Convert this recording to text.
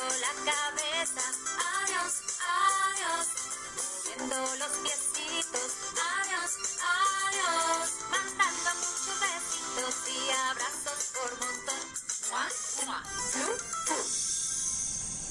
la cabeza. Adiós, adiós. Moviendo los piecitos. Adiós, adiós. Mandando muchos besitos y abrazos por montón. One, one, two.